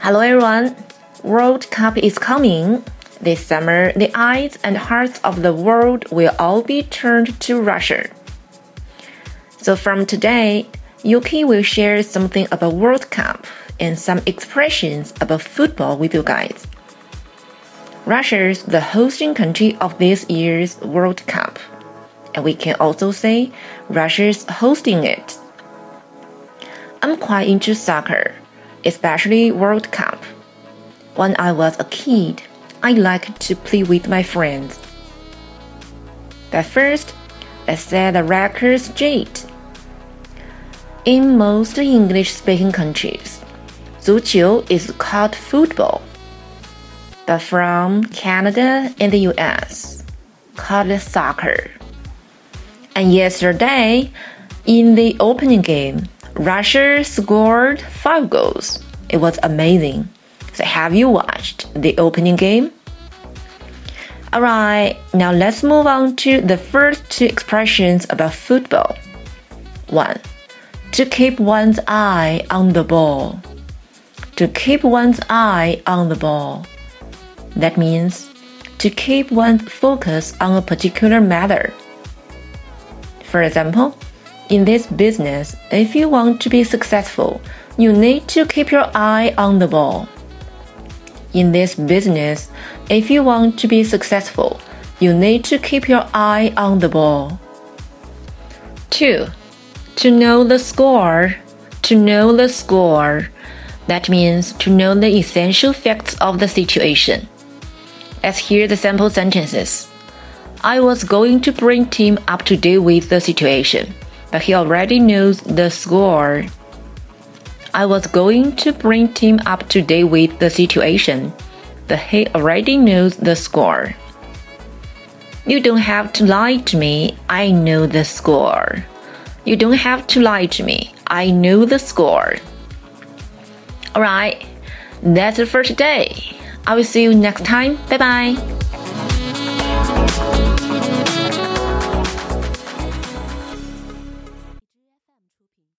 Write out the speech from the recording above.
Hello everyone. World Cup is coming. This summer, the eyes and hearts of the world will all be turned to Russia. So from today, Yuki will share something about World Cup and some expressions about football with you guys. Russia is the hosting country of this year's World Cup, and we can also say Russia's hosting it. I'm quite into soccer especially World Cup. When I was a kid, I liked to play with my friends. But first, let's set the record straight. In most English speaking countries, 足球 is called football. But from Canada and the US, called soccer. And yesterday, in the opening game, Russia scored five goals. It was amazing. So, have you watched the opening game? Alright, now let's move on to the first two expressions about football. 1. To keep one's eye on the ball. To keep one's eye on the ball. That means to keep one's focus on a particular matter. For example, in this business, if you want to be successful, you need to keep your eye on the ball. In this business, if you want to be successful, you need to keep your eye on the ball. 2. To know the score. To know the score. That means to know the essential facts of the situation. Let's hear the sample sentences. I was going to bring Tim up to date with the situation but he already knows the score. I was going to bring Tim up to date with the situation, but he already knows the score. You don't have to lie to me, I know the score. You don't have to lie to me, I know the score. Alright, that's it for today. I will see you next time. Bye bye.